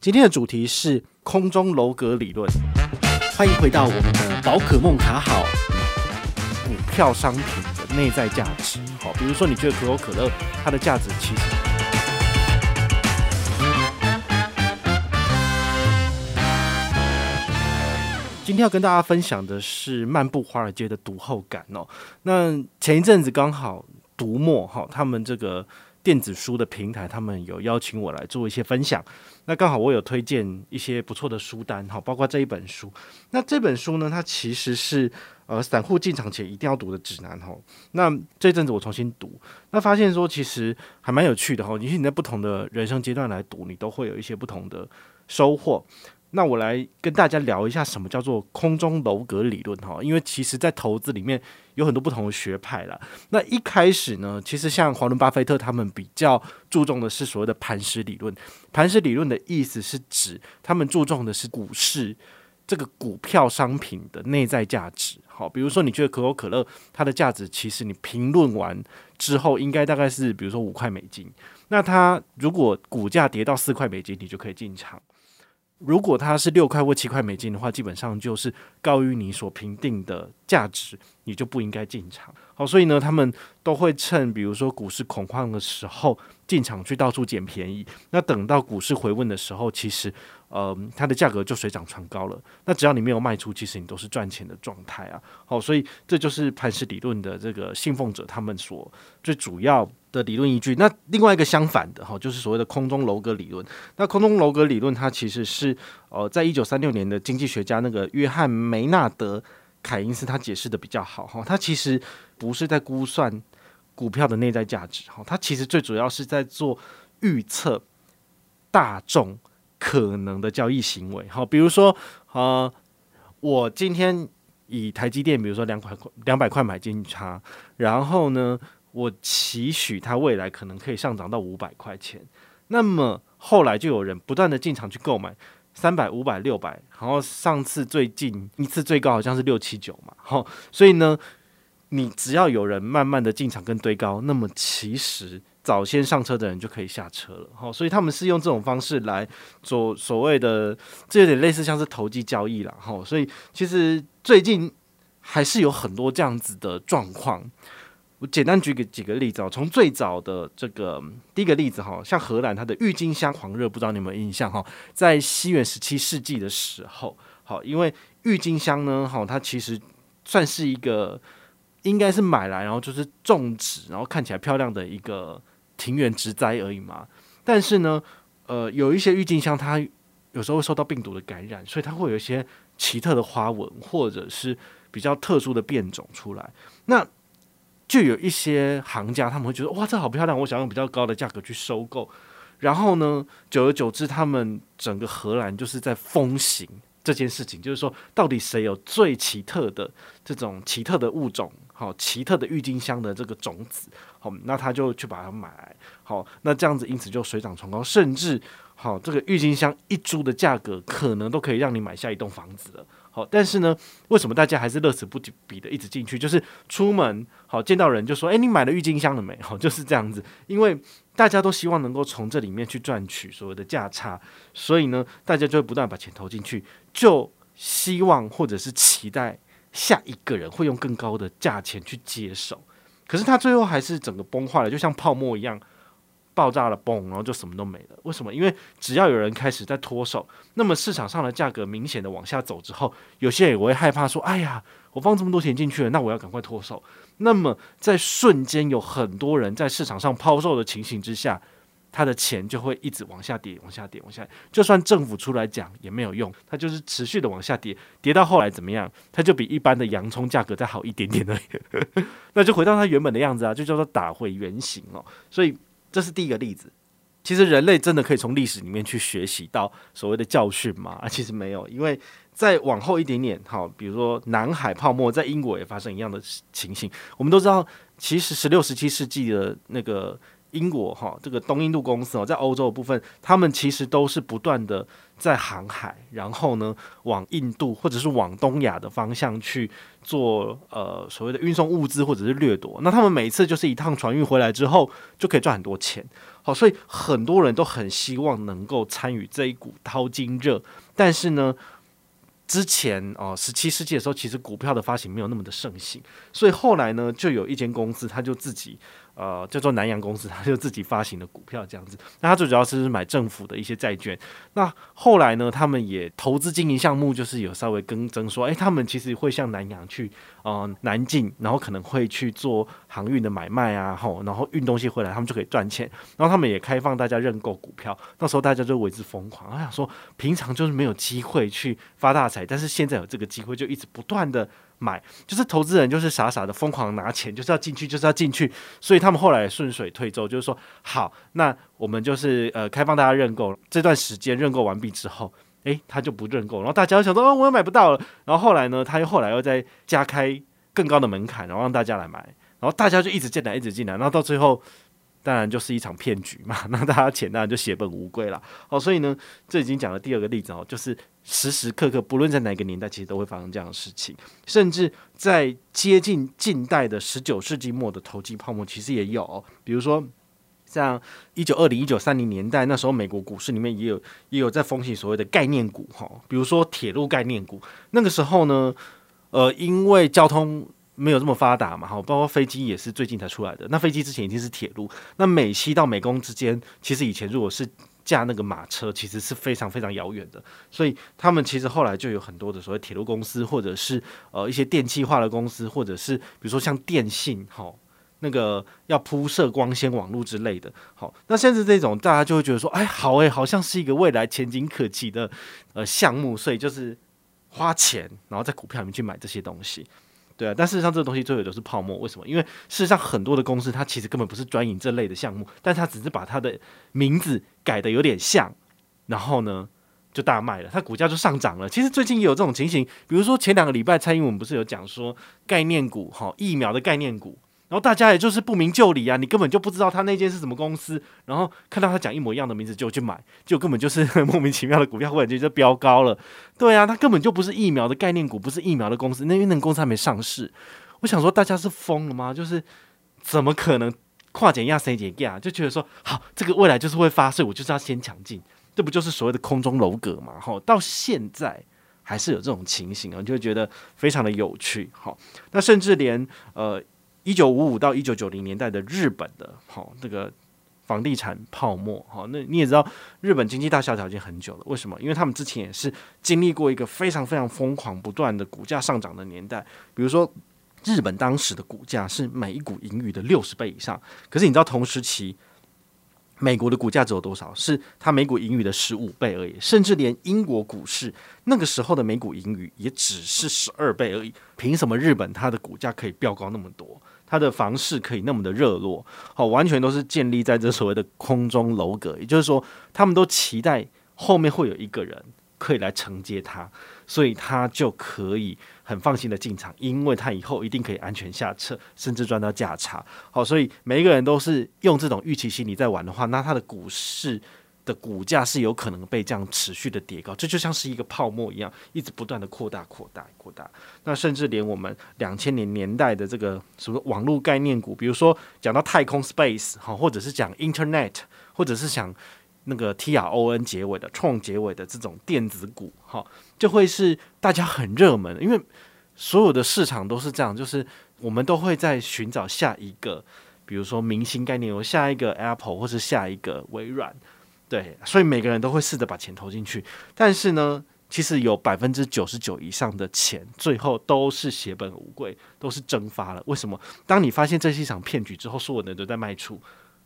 今天的主题是空中楼阁理论。欢迎回到我们的宝可梦卡好，股票商品的内在价值。好，比如说你觉得可口可乐它的价值其实……今天要跟大家分享的是漫步华尔街的读后感哦。那前一阵子刚好读墨哈，他们这个。电子书的平台，他们有邀请我来做一些分享。那刚好我有推荐一些不错的书单，哈，包括这一本书。那这本书呢，它其实是呃散户进场前一定要读的指南，哈。那这阵子我重新读，那发现说其实还蛮有趣的，哈。你你在不同的人生阶段来读，你都会有一些不同的收获。那我来跟大家聊一下什么叫做空中楼阁理论哈，因为其实在投资里面有很多不同的学派啦。那一开始呢，其实像华伦巴菲特他们比较注重的是所谓的磐石理论。磐石理论的意思是指他们注重的是股市这个股票商品的内在价值。好，比如说你觉得可口可乐它的价值，其实你评论完之后应该大概是比如说五块美金。那它如果股价跌到四块美金，你就可以进场。如果它是六块或七块美金的话，基本上就是高于你所评定的价值，你就不应该进场。好，所以呢，他们都会趁比如说股市恐慌的时候进场去到处捡便宜。那等到股市回温的时候，其实呃它的价格就水涨船高了。那只要你没有卖出，其实你都是赚钱的状态啊。好，所以这就是磐石理论的这个信奉者他们所最主要的理论依据。那另外一个相反的哈，就是所谓的空中楼阁理论。那空中楼阁理论它其实是呃，在一九三六年的经济学家那个约翰梅纳德凯因斯他解释的比较好哈。他其实不是在估算股票的内在价值哈，他其实最主要是在做预测大众可能的交易行为。好，比如说呃，我今天以台积电，比如说两块两百块买进它，然后呢。我期许它未来可能可以上涨到五百块钱，那么后来就有人不断的进场去购买三百、五百、六百，然后上次最近一次最高好像是六七九嘛，好，所以呢，你只要有人慢慢的进场跟堆高，那么其实早先上车的人就可以下车了，好，所以他们是用这种方式来做所谓的，这有点类似像是投机交易了，好，所以其实最近还是有很多这样子的状况。我简单举个几个例子哦，从最早的这个第一个例子哈，像荷兰它的郁金香狂热，不知道你有没有印象哈？在西元十七世纪的时候，好，因为郁金香呢，哈，它其实算是一个应该是买来然后就是种植，然后看起来漂亮的一个庭园植栽而已嘛。但是呢，呃，有一些郁金香它有时候会受到病毒的感染，所以它会有一些奇特的花纹或者是比较特殊的变种出来。那就有一些行家，他们会觉得哇，这好漂亮，我想用比较高的价格去收购。然后呢，久而久之，他们整个荷兰就是在风行这件事情，就是说，到底谁有最奇特的这种奇特的物种，好，奇特的郁金香的这个种子，好，那他就去把它买来，好，那这样子因此就水涨船高，甚至好，这个郁金香一株的价格可能都可以让你买下一栋房子了。好，但是呢，为什么大家还是乐此不疲的一直进去？就是出门好见到人就说：“诶，你买了郁金香了没？”好，就是这样子，因为大家都希望能够从这里面去赚取所谓的价差，所以呢，大家就会不断把钱投进去，就希望或者是期待下一个人会用更高的价钱去接手。可是他最后还是整个崩坏了，就像泡沫一样。爆炸了，嘣，然后就什么都没了。为什么？因为只要有人开始在脱手，那么市场上的价格明显的往下走之后，有些人也会害怕说：“哎呀，我放这么多钱进去了，那我要赶快脱手。”那么在瞬间有很多人在市场上抛售的情形之下，他的钱就会一直往下跌，往下跌，往下。就算政府出来讲也没有用，它就是持续的往下跌，跌到后来怎么样？它就比一般的洋葱价格再好一点点而已，那就回到它原本的样子啊，就叫做打回原形哦。所以。这是第一个例子。其实人类真的可以从历史里面去学习到所谓的教训吗？啊，其实没有，因为再往后一点点，好，比如说南海泡沫，在英国也发生一样的情形。我们都知道，其实十六、十七世纪的那个英国哈，这个东印度公司哦，在欧洲的部分，他们其实都是不断的在航海，然后呢，往印度或者是往东亚的方向去做呃所谓的运送物资或者是掠夺。那他们每次就是一趟船运回来之后，就可以赚很多钱。好，所以很多人都很希望能够参与这一股淘金热，但是呢，之前哦，十七世纪的时候，其实股票的发行没有那么的盛行，所以后来呢，就有一间公司，他就自己。呃，叫做南洋公司，他就自己发行的股票这样子。那他最主要是买政府的一些债券。那后来呢，他们也投资经营项目，就是有稍微更增说，哎、他们其实会向南洋去，呃，南进，然后可能会去做航运的买卖啊，吼，然后运东西回来，他们就可以赚钱。然后他们也开放大家认购股票，那时候大家就为之疯狂。我想说，平常就是没有机会去发大财，但是现在有这个机会，就一直不断的。买就是投资人，就是傻傻的疯狂拿钱，就是要进去，就是要进去，所以他们后来顺水推舟，就是说好，那我们就是呃开放大家认购，这段时间认购完毕之后，诶，他就不认购，然后大家想说哦，我又买不到了，然后后来呢，他又后来又再加开更高的门槛，然后让大家来买，然后大家就一直进来，一直进来，然后到最后。当然就是一场骗局嘛，那大家钱当然就血本无归了。好，所以呢，这已经讲了第二个例子哦，就是时时刻刻，不论在哪个年代，其实都会发生这样的事情。甚至在接近近代的十九世纪末的投机泡沫，其实也有。比如说，像一九二零、一九三零年代，那时候美国股市里面也有也有在风行所谓的概念股哈，比如说铁路概念股。那个时候呢，呃，因为交通。没有这么发达嘛，哈，包括飞机也是最近才出来的。那飞机之前已经是铁路。那美西到美工之间，其实以前如果是驾那个马车，其实是非常非常遥远的。所以他们其实后来就有很多的所谓铁路公司，或者是呃一些电气化的公司，或者是比如说像电信，哈，那个要铺设光纤网络之类的。好，那现在这种大家就会觉得说，哎，好哎，好像是一个未来前景可期的呃项目，所以就是花钱，然后在股票里面去买这些东西。对啊，但事实上这个东西最后都是泡沫。为什么？因为事实上很多的公司它其实根本不是专营这类的项目，但它只是把它的名字改的有点像，然后呢就大卖了，它股价就上涨了。其实最近也有这种情形，比如说前两个礼拜蔡英文不是有讲说概念股哈，疫苗的概念股。然后大家也就是不明就里啊，你根本就不知道他那间是什么公司，然后看到他讲一模一样的名字就去买，就根本就是 莫名其妙的股票，忽然间就飙高了。对啊，他根本就不是疫苗的概念股，不是疫苗的公司，那因为那个公司还没上市。我想说，大家是疯了吗？就是怎么可能跨减压、谁减价，就觉得说好，这个未来就是会发，射我就是要先抢进，这不就是所谓的空中楼阁嘛？哈，到现在还是有这种情形啊，就觉得非常的有趣。好，那甚至连呃。一九五五到一九九零年代的日本的，好，这个房地产泡沫，好，那你也知道，日本经济大萧条已经很久了。为什么？因为他们之前也是经历过一个非常非常疯狂、不断的股价上涨的年代。比如说，日本当时的股价是每一股盈余的六十倍以上，可是你知道同时期，美国的股价只有多少？是它每股盈余的十五倍而已，甚至连英国股市那个时候的每股盈余也只是十二倍而已。凭什么日本它的股价可以飙高那么多？它的房市可以那么的热络，好，完全都是建立在这所谓的空中楼阁，也就是说，他们都期待后面会有一个人可以来承接它，所以他就可以很放心的进场，因为他以后一定可以安全下车，甚至赚到价差。好，所以每一个人都是用这种预期心理在玩的话，那他的股市。的股价是有可能被这样持续的叠高，这就像是一个泡沫一样，一直不断的扩大、扩大、扩大。那甚至连我们两千年年代的这个什么网络概念股，比如说讲到太空 space 好，或者是讲 internet，或者是讲那个 T R O N 结尾的创结尾的这种电子股哈，就会是大家很热门的，因为所有的市场都是这样，就是我们都会在寻找下一个，比如说明星概念有，下一个 Apple 或是下一个微软。对，所以每个人都会试着把钱投进去，但是呢，其实有百分之九十九以上的钱，最后都是血本无归，都是蒸发了。为什么？当你发现这是一场骗局之后，所有人都在卖出，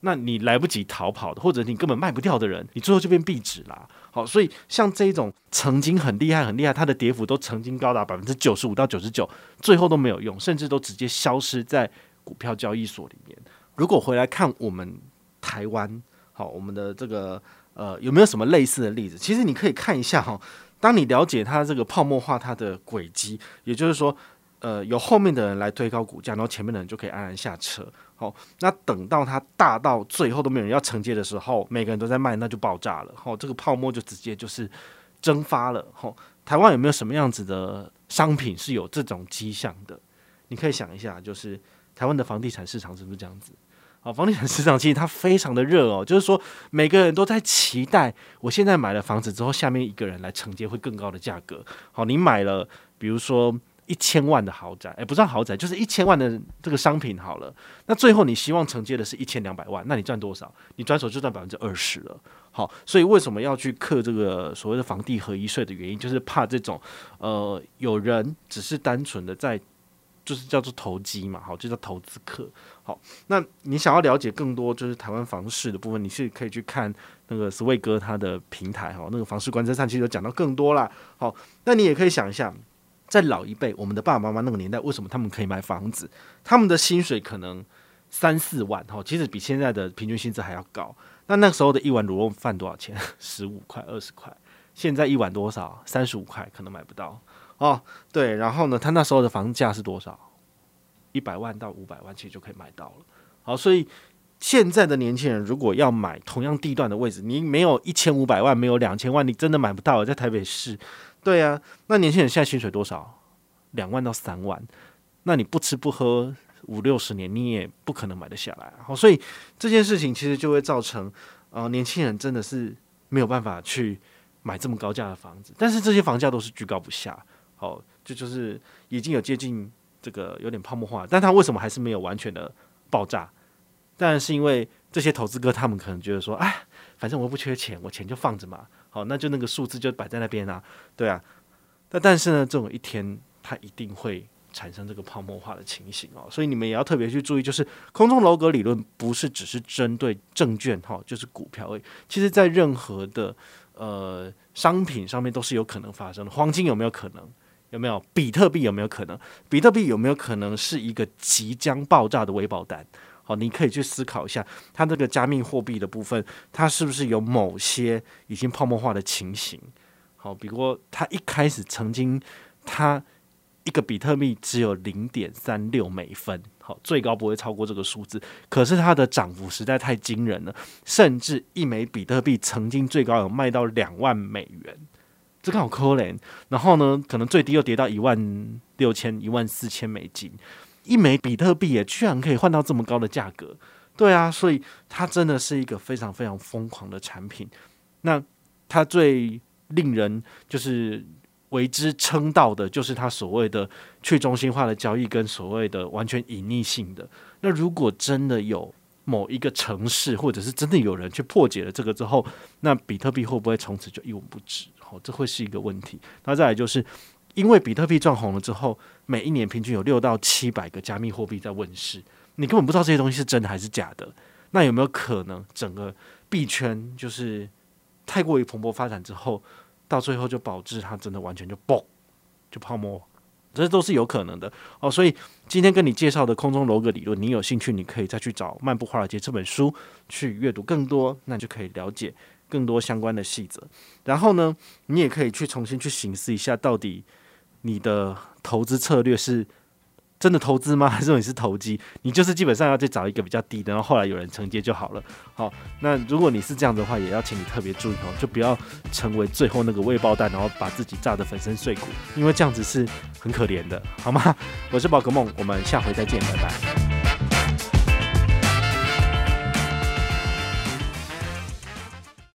那你来不及逃跑的，或者你根本卖不掉的人，你最后就变壁纸啦。好，所以像这种曾经很厉害、很厉害，它的跌幅都曾经高达百分之九十五到九十九，最后都没有用，甚至都直接消失在股票交易所里面。如果回来看我们台湾。好，我们的这个呃有没有什么类似的例子？其实你可以看一下哈，当你了解它这个泡沫化它的轨迹，也就是说，呃由后面的人来推高股价，然后前面的人就可以安然下车。好，那等到它大到最后都没有人要承接的时候，每个人都在卖，那就爆炸了。好，这个泡沫就直接就是蒸发了。好，台湾有没有什么样子的商品是有这种迹象的？你可以想一下，就是台湾的房地产市场是不是这样子？好，房地产市场其实它非常的热哦，就是说每个人都在期待，我现在买了房子之后，下面一个人来承接会更高的价格。好，你买了，比如说一千万的豪宅，诶，不算豪宅，就是一千万的这个商品好了。那最后你希望承接的是一千两百万，那你赚多少？你转手就赚百分之二十了。好，所以为什么要去课这个所谓的房地合一税的原因，就是怕这种呃有人只是单纯的在。就是叫做投机嘛，好，就叫投资客。好，那你想要了解更多就是台湾房市的部分，你是可以去看那个 Sway 哥他的平台哈，那个房市观测站其实有讲到更多啦。好，那你也可以想一下，在老一辈，我们的爸爸妈妈那个年代，为什么他们可以买房子？他们的薪水可能三四万，哈，其实比现在的平均薪资还要高。那那时候的一碗卤肉饭多少钱？十五块、二十块。现在一碗多少？三十五块，可能买不到。哦，对，然后呢，他那时候的房价是多少？一百万到五百万，其实就可以买到了。好，所以现在的年轻人如果要买同样地段的位置，你没有一千五百万，没有两千万，你真的买不到。在台北市，对啊，那年轻人现在薪水多少？两万到三万，那你不吃不喝五六十年，你也不可能买得下来。好，所以这件事情其实就会造成，呃，年轻人真的是没有办法去买这么高价的房子，但是这些房价都是居高不下。好，这就，是已经有接近这个有点泡沫化，但它为什么还是没有完全的爆炸？当然是因为这些投资哥他们可能觉得说，哎，反正我不缺钱，我钱就放着嘛。好，那就那个数字就摆在那边啊，对啊。那但是呢，这种一天它一定会产生这个泡沫化的情形哦，所以你们也要特别去注意，就是空中楼阁理论不是只是针对证券哈，就是股票而已。其实在任何的呃商品上面都是有可能发生的。黄金有没有可能？有没有比特币？有没有可能？比特币有没有可能是一个即将爆炸的微爆弹？好，你可以去思考一下，它这个加密货币的部分，它是不是有某些已经泡沫化的情形？好，比如说它一开始曾经，它一个比特币只有零点三六美分，好，最高不会超过这个数字。可是它的涨幅实在太惊人了，甚至一枚比特币曾经最高有卖到两万美元。这个好可怜，然后呢，可能最低又跌到一万六千、一万四千美金，一枚比特币也居然可以换到这么高的价格，对啊，所以它真的是一个非常非常疯狂的产品。那它最令人就是为之称道的，就是它所谓的去中心化的交易跟所谓的完全隐匿性的。那如果真的有某一个城市，或者是真的有人去破解了这个之后，那比特币会不会从此就一文不值？哦，这会是一个问题。那再来就是，因为比特币赚红了之后，每一年平均有六到七百个加密货币在问世，你根本不知道这些东西是真的还是假的。那有没有可能整个币圈就是太过于蓬勃发展之后，到最后就导致它真的完全就爆，就泡沫？这都是有可能的哦。所以今天跟你介绍的空中楼阁理论，你有兴趣，你可以再去找《漫步华尔街》这本书去阅读更多，那就可以了解。更多相关的细则，然后呢，你也可以去重新去形思一下，到底你的投资策略是真的投资吗？还是说你是投机？你就是基本上要去找一个比较低的，然后后来有人承接就好了。好，那如果你是这样的话，也要请你特别注意哦，就不要成为最后那个未爆弹，然后把自己炸得粉身碎骨，因为这样子是很可怜的，好吗？我是宝可梦，我们下回再见，拜拜。